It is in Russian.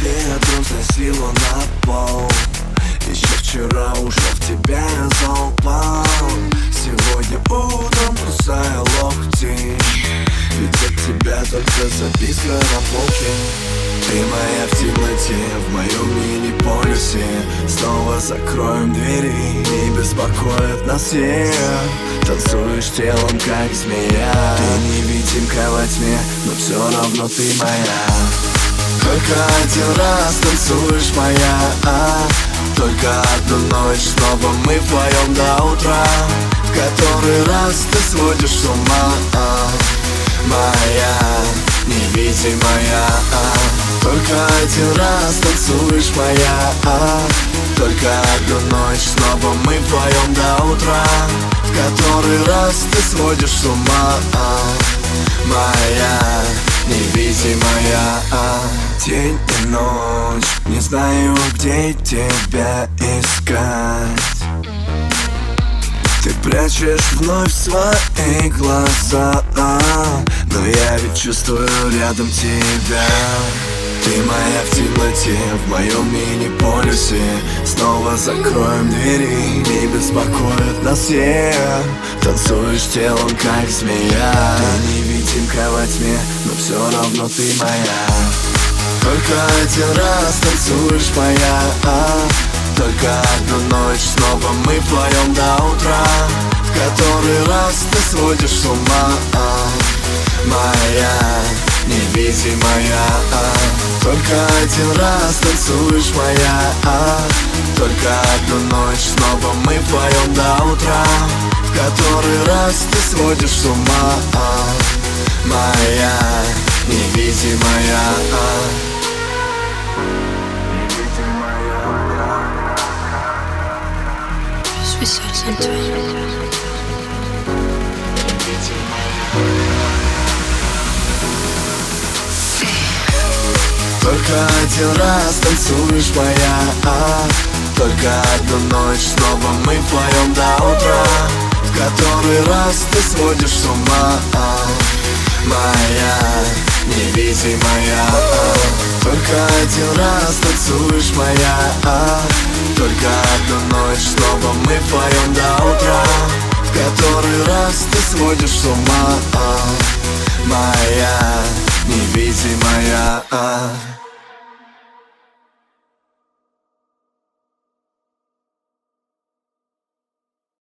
ветром сносило на пол. Еще вчера ушел в тебя я залпал. Сегодня утром кусая локти. Ведь от тебя только записка на полке. Ты моя в темноте, в моем мини-полюсе. Снова закроем двери, не беспокоит нас всех. Танцуешь телом, как змея. Ты невидимка во тьме, но все равно ты моя Только один раз танцуешь моя а? Только одну ночь, снова мы вдвоем до утра В который раз ты сводишь с ума а? Моя, невидимая а? Только один раз танцуешь моя а? Только одну ночь, снова мы вдвоем до утра В который раз ты сводишь с ума а? Моя? День и ночь, не знаю, где тебя искать. Ты прячешь вновь свои глаза Но я ведь чувствую рядом тебя. Ты моя в темноте, в моем мини-полюсе. Снова закроем двери, не беспокоит нас всех Танцуешь телом, как змея. Ты невидимка во тьме, но все равно ты моя Только один раз танцуешь моя а? Только одну ночь, снова мы вдвоем до утра В который раз ты сводишь с ума а? Моя, невидимая а? Только один раз танцуешь моя а? Только одну ночь, снова мы вдвоем до утра В который раз ты сводишь с ума а? Моя, невидимая а? Только один раз танцуешь моя а? Только одну ночь, снова мы вдвоем до утра В который раз ты сводишь с ума а? Моя, невидимая а? Только один раз танцуешь моя а? Только одну ночь, снова мы вдвоем до утра В который раз ты сводишь с ума? Моя, невидимая?